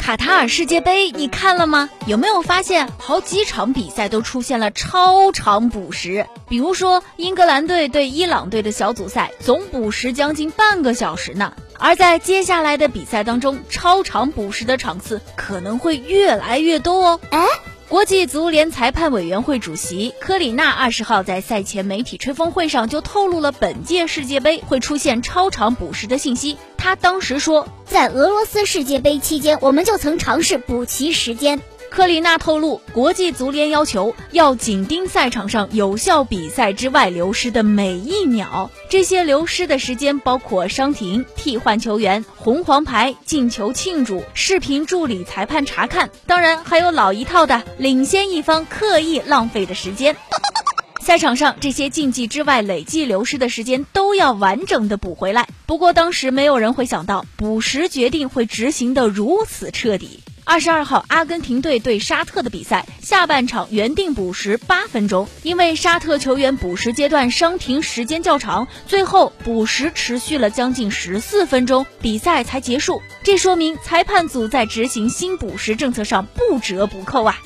卡塔尔世界杯你看了吗？有没有发现好几场比赛都出现了超长补时？比如说英格兰队对伊朗队的小组赛，总补时将近半个小时呢。而在接下来的比赛当中，超长补时的场次可能会越来越多哦。哎。国际足联裁判委员会主席科里纳二十号在赛前媒体吹风会上就透露了本届世界杯会出现超长补时的信息。他当时说，在俄罗斯世界杯期间，我们就曾尝试补齐时间。科里纳透露，国际足联要求要紧盯赛场上有效比赛之外流失的每一秒。这些流失的时间包括伤停、替换球员、红黄牌、进球庆祝、视频助理裁判查看，当然还有老一套的领先一方刻意浪费的时间。赛场上这些竞技之外累计流失的时间都要完整的补回来。不过当时没有人会想到，补时决定会执行的如此彻底。二十二号，阿根廷队对沙特的比赛下半场原定补时八分钟，因为沙特球员补时阶段伤停时间较长，最后补时持续了将近十四分钟，比赛才结束。这说明裁判组在执行新补时政策上不折不扣啊！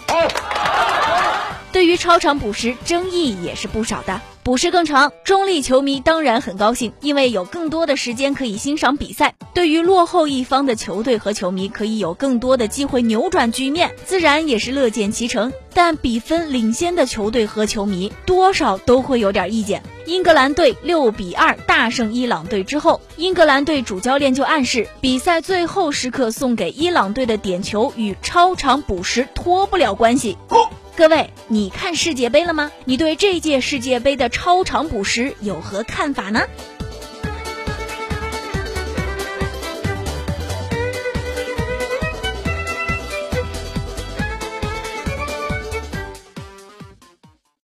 对于超长补时，争议也是不少的。补时更长，中立球迷当然很高兴，因为有更多的时间可以欣赏比赛。对于落后一方的球队和球迷，可以有更多的机会扭转局面，自然也是乐见其成。但比分领先的球队和球迷多少都会有点意见。英格兰队六比二大胜伊朗队之后，英格兰队主教练就暗示，比赛最后时刻送给伊朗队的点球与超长补时脱不了关系。各位，你看世界杯了吗？你对这届世界杯的超长补时有何看法呢？